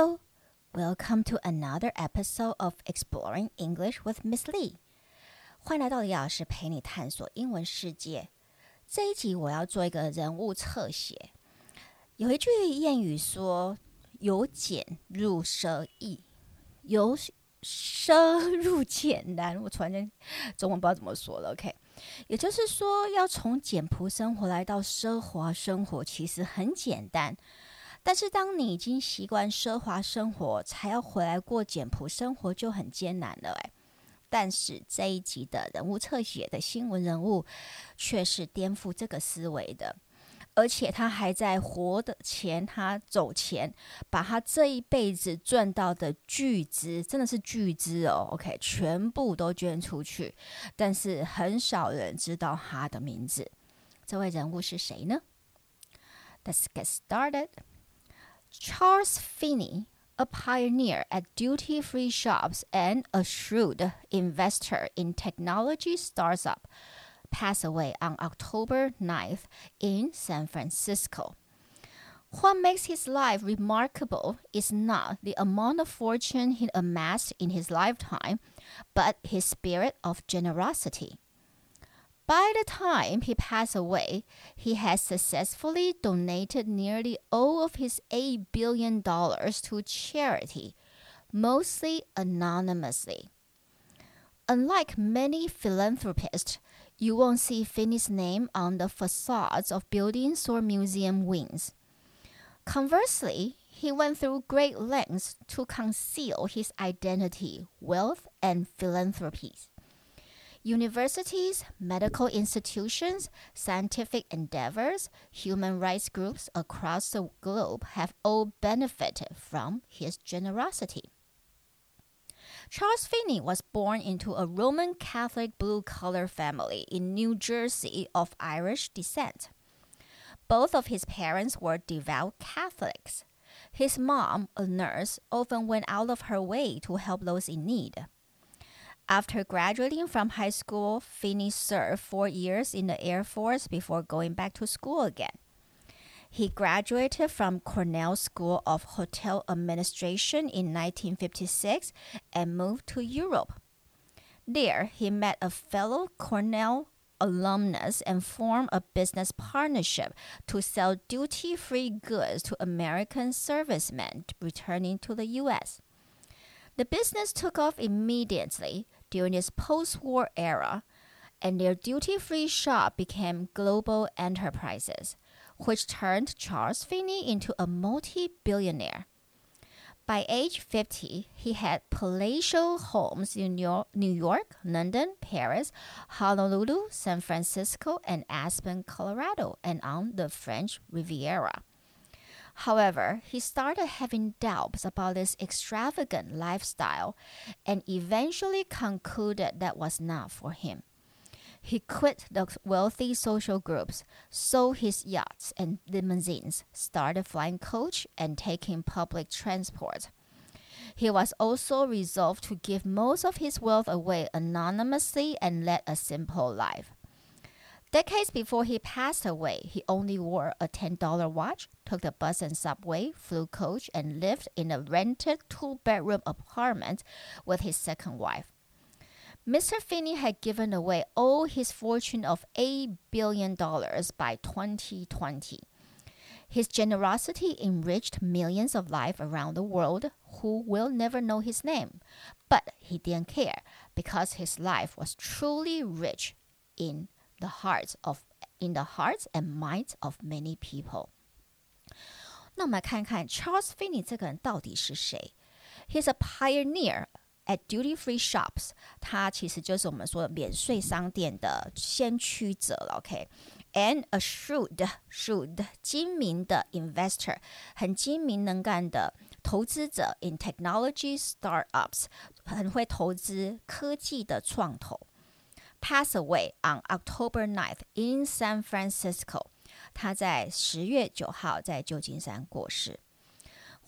Hello, welcome to another episode of Exploring English with Miss Lee。欢迎来到李老师陪你探索英文世界。这一集我要做一个人物侧写。有一句谚语说：“由俭入奢易，由奢入俭难。”我突然间中文不知道怎么说了。OK，也就是说，要从简朴生活来到奢华生活，其实很简单。但是，当你已经习惯奢华生活，才要回来过简朴生活，就很艰难了。诶，但是这一集的人物侧写的新闻人物，却是颠覆这个思维的，而且他还在活的前，他走前，把他这一辈子赚到的巨资，真的是巨资哦，OK，全部都捐出去。但是很少人知道他的名字。这位人物是谁呢？Let's get started. Charles Feeney, a pioneer at duty free shops and a shrewd investor in technology startup, passed away on October 9th in San Francisco. What makes his life remarkable is not the amount of fortune he amassed in his lifetime, but his spirit of generosity. By the time he passed away, he had successfully donated nearly all of his $8 billion to charity, mostly anonymously. Unlike many philanthropists, you won't see Feeney's name on the facades of buildings or museum wings. Conversely, he went through great lengths to conceal his identity, wealth, and philanthropies. Universities, medical institutions, scientific endeavors, human rights groups across the globe have all benefited from his generosity. Charles Feeney was born into a Roman Catholic blue collar family in New Jersey of Irish descent. Both of his parents were devout Catholics. His mom, a nurse, often went out of her way to help those in need. After graduating from high school, Feeney served four years in the Air Force before going back to school again. He graduated from Cornell School of Hotel Administration in 1956 and moved to Europe. There, he met a fellow Cornell alumnus and formed a business partnership to sell duty free goods to American servicemen returning to the U.S. The business took off immediately during this post war era, and their duty free shop became global enterprises, which turned Charles Feeney into a multi billionaire. By age 50, he had palatial homes in New York, London, Paris, Honolulu, San Francisco, and Aspen, Colorado, and on the French Riviera. However, he started having doubts about this extravagant lifestyle and eventually concluded that was not for him. He quit the wealthy social groups, sold his yachts and limousines, started flying coach, and taking public transport. He was also resolved to give most of his wealth away anonymously and lead a simple life. Decades before he passed away, he only wore a $10 watch, took the bus and subway, flew coach, and lived in a rented two bedroom apartment with his second wife. Mr. Feeney had given away all his fortune of $8 billion by 2020. His generosity enriched millions of lives around the world who will never know his name. But he didn't care because his life was truly rich in the hearts of in the hearts and minds of many people. 那我们来看看 Charles Feeney 这个人到底是谁？He's a pioneer at duty-free shops，他其实就是我们说免税商店的先驱者了。OK，and、okay? a shrewd shrewd 精明的 investor，很精明能干的投资者 in technology startups，很会投资科技的创投。passed away on October 9th in San Francisco。他在十月九号在旧金山过世。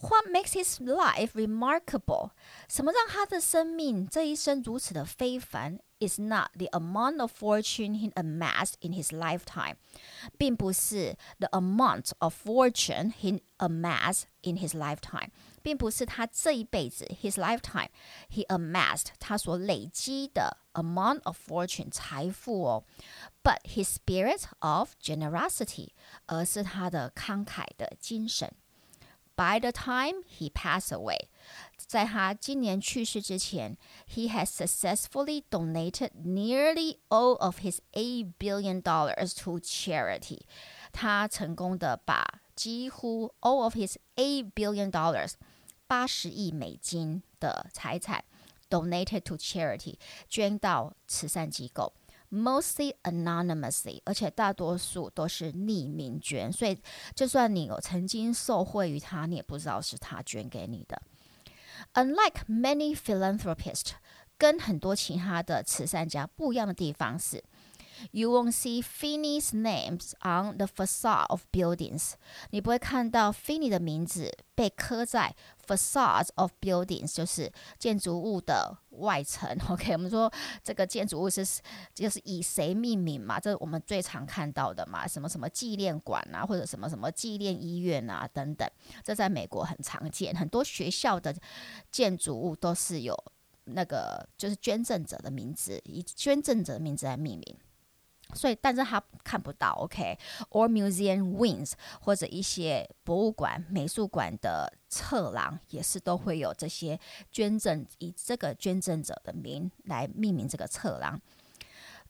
What makes his life remarkable？什么让他的生命这一生如此的非凡 is not the amount of fortune he amassed in his lifetime，并不是 the amount of fortune he amassed in his lifetime， 并不是他这一辈子 his lifetime he amassed 他所累积的 amount of fortune 财富哦，but his spirit of generosity，而是他的慷慨的精神。By the time he passed away，在他今年去世之前，he has successfully donated nearly all of his eight billion dollars to charity。他成功的把几乎 all of his eight billion dollars， 八十亿美金的财产 donated to charity，捐到慈善机构。mostly anonymously，而且大多数都是匿名捐，所以就算你有曾经受惠于他，你也不知道是他捐给你的。Unlike many philanthropists，跟很多其他的慈善家不一样的地方是。You won't see Finney's names on the facade of buildings。你不会看到 Finney 的名字被刻在 facades of buildings，就是建筑物的外层。OK，我们说这个建筑物是就是以谁命名嘛？这是我们最常看到的嘛？什么什么纪念馆啊，或者什么什么纪念医院啊等等。这在美国很常见，很多学校的建筑物都是有那个就是捐赠者的名字，以捐赠者的名字来命名。所以，但是他看不到，OK，or museum wings 或者一些博物馆、美术馆的侧廊也是都会有这些捐赠，以这个捐赠者的名来命名这个侧廊。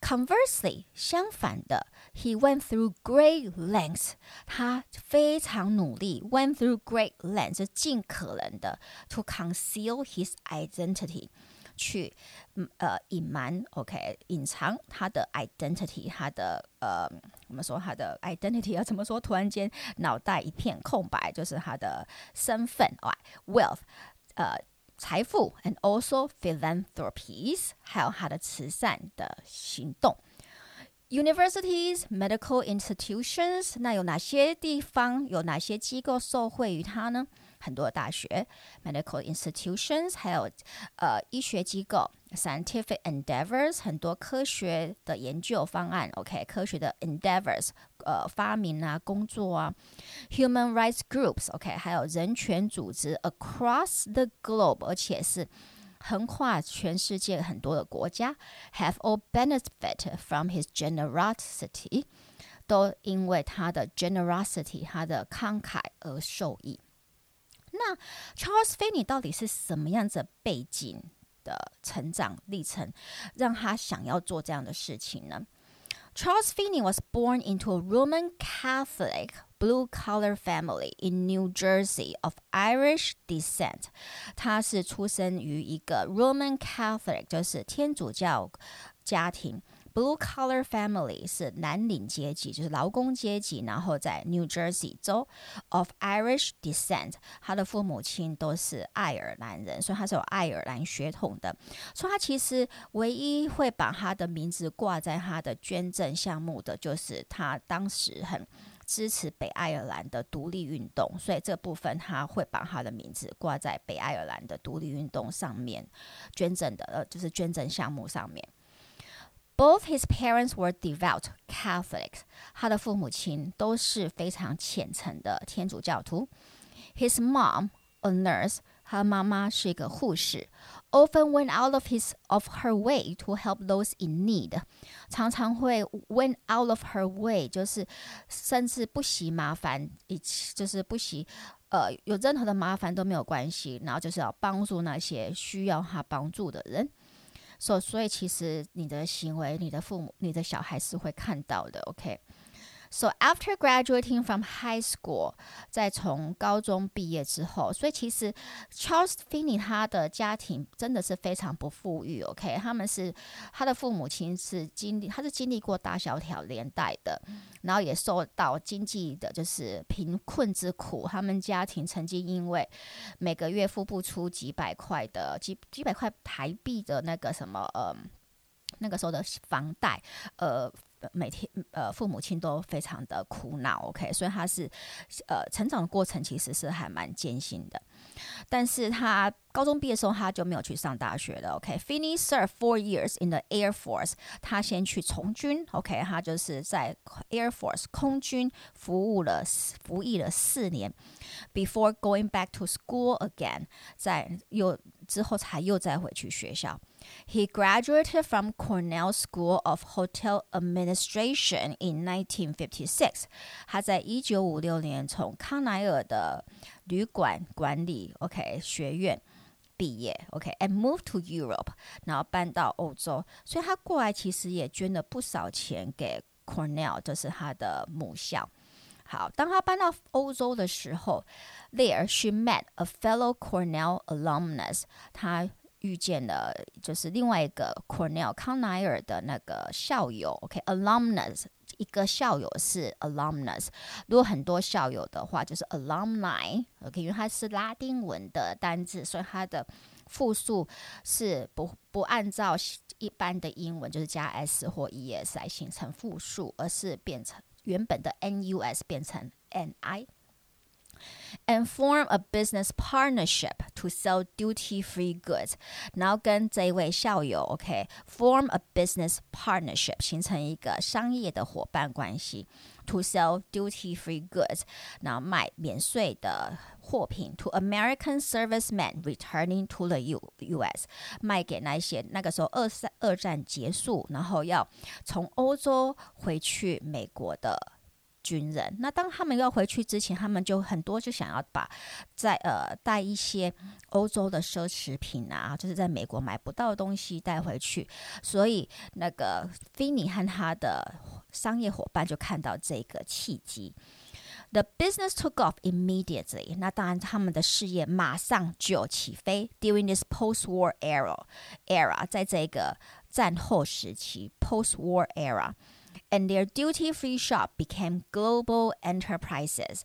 Conversely，相反的，he went through great lengths，他非常努力，went through great lengths，尽可能的 to conceal his identity。 去呃隐瞒，OK，隐藏他的 identity，他的呃，我们说他的 identity 要怎么说？突然间脑袋一片空白，就是他的身份啊，wealth，呃，财富，and also philanthropies，还有他的慈善的行动。Universities, medical institutions，那有哪些地方有哪些机构受惠于他呢？很多大学 medical institutions，还有呃医学机构 scientific endeavors，很多科学的研究方案，OK，科学的 endeavors，呃发明啊工作啊，human rights groups，OK，还有人权组织 across the globe，而且是横跨全世界很多的国家，have all benefit from his generosity，都因为他的 generosity，他的慷慨而受益。 那 Charles Finney 到底是什么样子背景的成长历程，让他想要做这样的事情呢？Charles Finney was born into a Roman Catholic blue-collar family in New Jersey of Irish descent。他是出生于一个 Roman Catholic，就是天主教家庭。Blue collar family 是蓝领阶级，就是劳工阶级，然后在 New Jersey 州 of Irish descent，他的父母亲都是爱尔兰人，所以他是有爱尔兰血统的。所以他其实唯一会把他的名字挂在他的捐赠项目的，就是他当时很支持北爱尔兰的独立运动，所以这部分他会把他的名字挂在北爱尔兰的独立运动上面捐赠的，呃，就是捐赠项目上面。Both his parents were devout Catholics. 他的父母亲都是非常虔诚的天主教徒。His mom, a nurse, 他妈妈是一个护士，often went out of his of her way to help those in need，常常会 went out of her way，就是甚至不惜麻烦，一起就是不惜呃有任何的麻烦都没有关系，然后就是要帮助那些需要他帮助的人。 所所以，其实你的行为，你的父母，你的小孩是会看到的，OK。So after graduating from high school，在从高中毕业之后，所以其实 Charles Finney 他的家庭真的是非常不富裕，OK，他们是他的父母亲是经历，他是经历过大萧条年代的，然后也受到经济的就是贫困之苦，他们家庭曾经因为每个月付不出几百块的几几百块台币的那个什么呃那个时候的房贷，呃。每天呃，父母亲都非常的苦恼，OK，所以他是呃，成长的过程其实是还蛮艰辛的。但是他高中毕业时候他就没有去上大学了。OK，Feeney、okay? served four years in the Air Force，他先去从军。OK，他就是在 Air Force 空军服务了服役了四年，before going back to school again，在又之后才又再回去学校。He graduated from Cornell School of Hotel Administration in 1956。他在一九五六年从康奈尔的旅馆管理 OK 学院毕业 OK，and move to Europe，然后搬到欧洲。所以他过来其实也捐了不少钱给 Cornell，这是他的母校。好，当他搬到欧洲的时候，there she met a fellow Cornell alumnus。他遇见了就是另外一个 Cornell 康奈尔的那个校友，OK，alumnus 一个校友是 alumnus，如果很多校友的话就是 alumni，OK，因为它是拉丁文的单字，所以它的复数是不不按照一般的英文就是加 s 或 es 来形成复数，而是变成原本的 nus 变成 ni。and form a business partnership to sell duty-free goods。然后跟这一位校友，OK，form、okay, a business partnership，形成一个商业的伙伴关系。To sell duty-free goods，然后卖免税的货品。To American servicemen returning to the U U.S. 卖给那些那个时候二三二战结束，然后要从欧洲回去美国的。 军人，那当他们要回去之前，他们就很多就想要把在呃带一些欧洲的奢侈品啊，就是在美国买不到的东西带回去。所以那个菲尼和他的商业伙伴就看到这个契机，The business took off immediately。那当然，他们的事业马上就起飞。During this post-war era，era 在这个战后时期，post-war era。and their duty-free shop became global enterprises。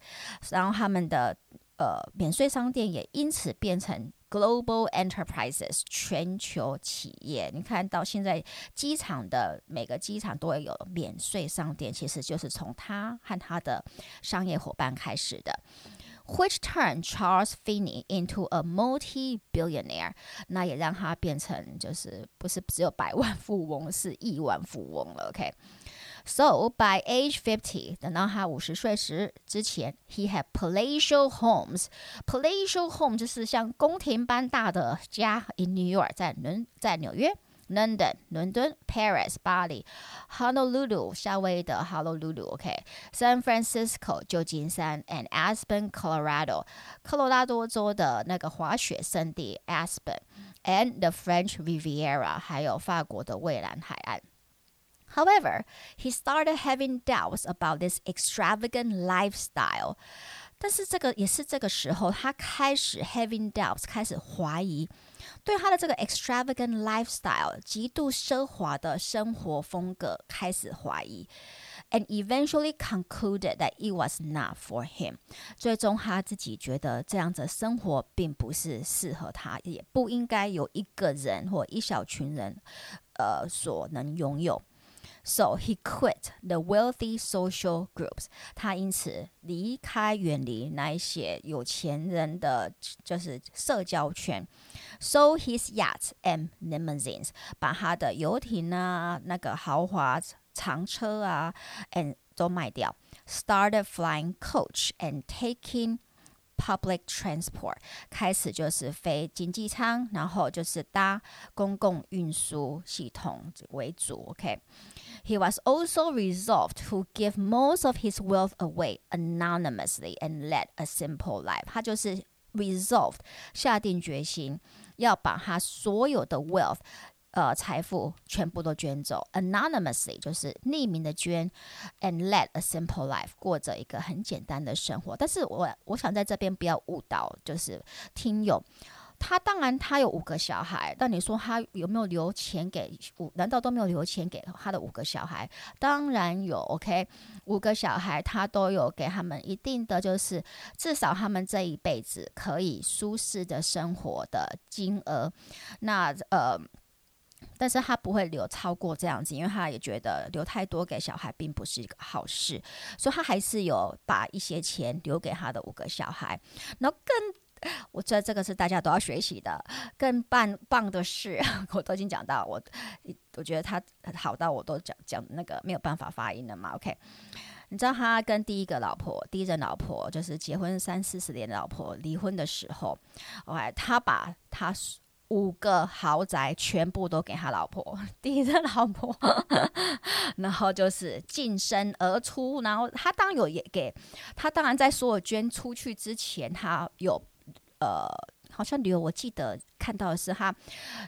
然后他们的呃免税商店也因此变成 global enterprises 全球企业。你看到现在机场的每个机场都会有免税商店，其实就是从他和他的商业伙伴开始的。which turned Charles Finney into a multi-billionaire，那也让他变成就是不是只有百万富翁，是亿万富翁了。OK。 So by age fifty，等到他五十岁时之前，he had palatial homes。palatial home 就是像宫廷般大的家，in New York，在伦在纽约。London 伦敦，Paris 巴黎，Honolulu 夏威夷的 Honolulu，OK，San Francisco 旧金山，and Aspen Colorado 科罗拉多州的那个滑雪圣地 Aspen，and the French Riviera 还有法国的蔚蓝海岸。 However, he started having doubts about this extravagant lifestyle. 但是这个也是这个时候，他开始 having doubts，开始怀疑对他的这个 extravagant lifestyle 极度奢华的生活风格开始怀疑，and eventually concluded that it was not for him。最终他自己觉得这样子生活并不是适合他，也不应该有一个人或一小群人，呃，所能拥有。 So he quit the wealthy social groups。他因此离开、远离那一些有钱人的就是社交圈。So his yachts and limousines，把他的游艇啊、那个豪华长车啊，and 都卖掉。Started flying coach and taking public transport，开始就是飞经济舱，然后就是搭公共运输系统为主。OK。 he was also resolved to give most of his wealth away anonymously and lead a simple life. 他就是 resolved 下定决心要把他所有的 wealth 呃财富全部都捐走，anonymously 就是匿名的捐，and lead a simple life 过着一个很简单的生活。但是我我想在这边不要误导，就是听友。 他当然，他有五个小孩，但你说他有没有留钱给五？难道都没有留钱给他的五个小孩？当然有，OK，五个小孩他都有给他们一定的，就是至少他们这一辈子可以舒适的生活的金额。那呃，但是他不会留超过这样子，因为他也觉得留太多给小孩并不是一个好事，所以他还是有把一些钱留给他的五个小孩，然后更。我觉得这个是大家都要学习的。更棒棒的是，我都已经讲到我，我觉得他好到我都讲讲那个没有办法发音了嘛。OK，你知道他跟第一个老婆、第一任老婆，就是结婚三四十年的老婆离婚的时候，OK，他把他。五个豪宅全部都给他老婆，第一任老婆，然后就是净身而出，然后他当然有也给他，当然在所有捐出去之前，他有呃，好像留，我记得看到的是他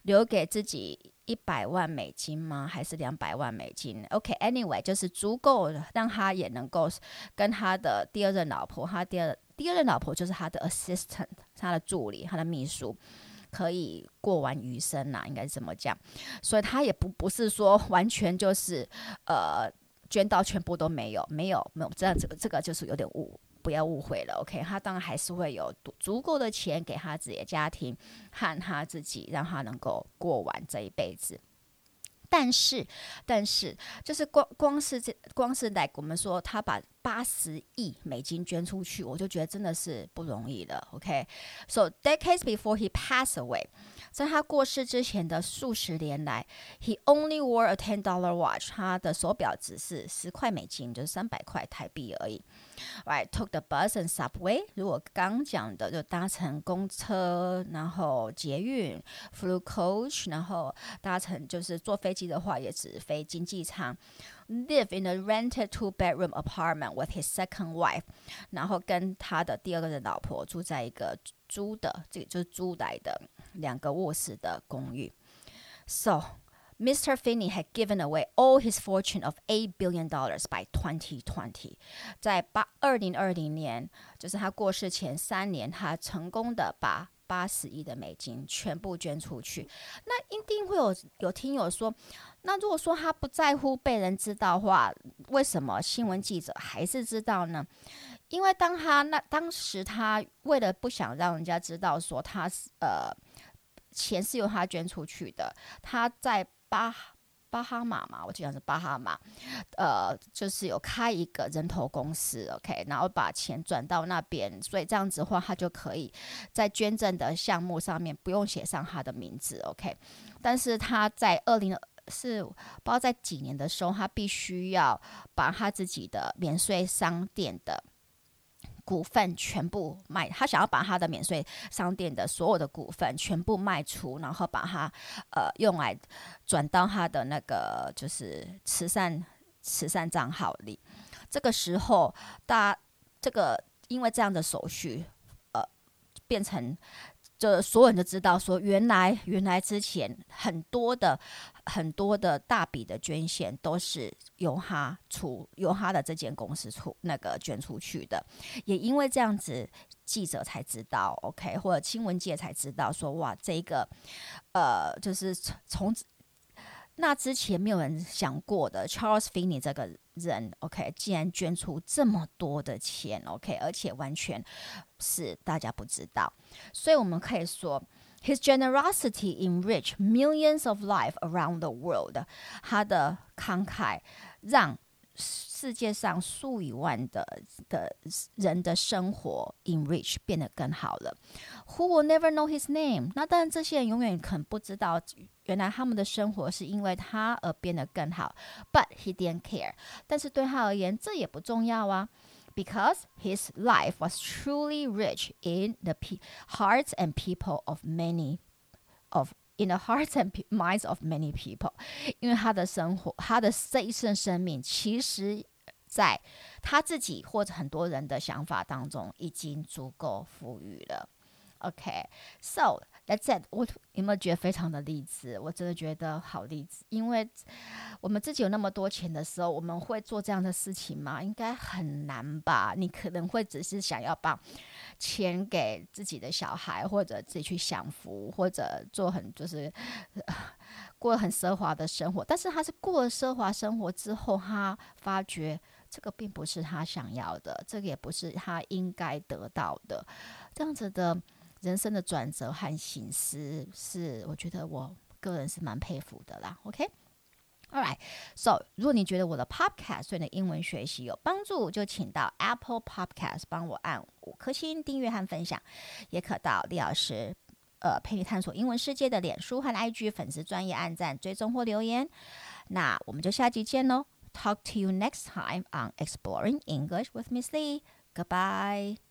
留给自己一百万美金吗？还是两百万美金？OK，Anyway，就是足够让他也能够跟他的第二任老婆，他第二第二任老婆就是他的 assistant，他的助理，他的秘书。可以过完余生呐，应该是怎么讲？所以他也不不是说完全就是呃捐到全部都没有，没有没有这样这个这个就是有点误，不要误会了。OK，他当然还是会有足够的钱给他自己的家庭和他自己，让他能够过完这一辈子。但是，但是，就是光光是这，光是来我们说他把八十亿美金捐出去，我就觉得真的是不容易了。OK，so decades before he passed away，在他过世之前的数十年来，he only wore a ten dollar watch，他的手表只是十块美金，就是三百块台币而已。Right, took the bus and subway。如果刚讲的就搭乘公车，然后捷运，flew coach，然后搭乘就是坐飞机的话，也只飞经济舱。live in a rented two-bedroom apartment with his second wife，然后跟他的第二个人老婆住在一个租的，这就是租来的两个卧室的公寓。So Mr. Feeney had given away all his fortune of eight billion dollars by 2020。在八二零二零年，就是他过世前三年，他成功的把八十亿的美金全部捐出去。那一定会有有听友说，那如果说他不在乎被人知道的话，为什么新闻记者还是知道呢？因为当他那当时他为了不想让人家知道说他是呃钱是由他捐出去的，他在巴巴哈马嘛，我记得是巴哈马，呃，就是有开一个人头公司，OK，然后把钱转到那边，所以这样子的话，他就可以在捐赠的项目上面不用写上他的名字，OK。但是他在二零是不知道在几年的时候，他必须要把他自己的免税商店的。股份全部卖，他想要把他的免税商店的所有的股份全部卖出，然后把它呃用来转到他的那个就是慈善慈善账号里。这个时候，大这个因为这样的手续，呃，变成。就所有人都知道，说原来原来之前很多的很多的大笔的捐献都是由他出，由他的这间公司出那个捐出去的，也因为这样子，记者才知道，OK，或者新闻界才知道，说哇，这个呃，就是从。那之前没有人想过的，Charles Finney 这个人，OK，竟然捐出这么多的钱，OK，而且完全是大家不知道，所以我们可以说 ，His generosity enriched millions of lives around the world。他的慷慨让世界上数以万的的人的生活 enrich 变得更好了。Who will never know his name？那当然，这些人永远可能不知道。原来他们的生活是因为他而变得更好，but he didn't care。但是对他而言，这也不重要啊 ，because his life was truly rich in the hearts and people of many of in the hearts and minds of many people。因为他的生活，他的这一生生命，其实在他自己或者很多人的想法当中，已经足够富裕了。OK，so 哎，在。我有没有觉得非常的励志？我真的觉得好励志，因为我们自己有那么多钱的时候，我们会做这样的事情吗？应该很难吧？你可能会只是想要把钱给自己的小孩，或者自己去享福，或者做很就是过很奢华的生活。但是他是过了奢华生活之后，他发觉这个并不是他想要的，这个也不是他应该得到的，这样子的。人生的转折和醒思，是我觉得我个人是蛮佩服的啦。OK，All right, so 如果你觉得我的 podcast 对你的英文学习有帮助，就请到 Apple Podcast 帮我按五颗星订阅和分享，也可到李老师呃陪你探索英文世界的脸书和 IG 粉丝专业按赞追踪或留言。那我们就下集见喽！Talk to you next time on Exploring English with Miss Lee. Goodbye.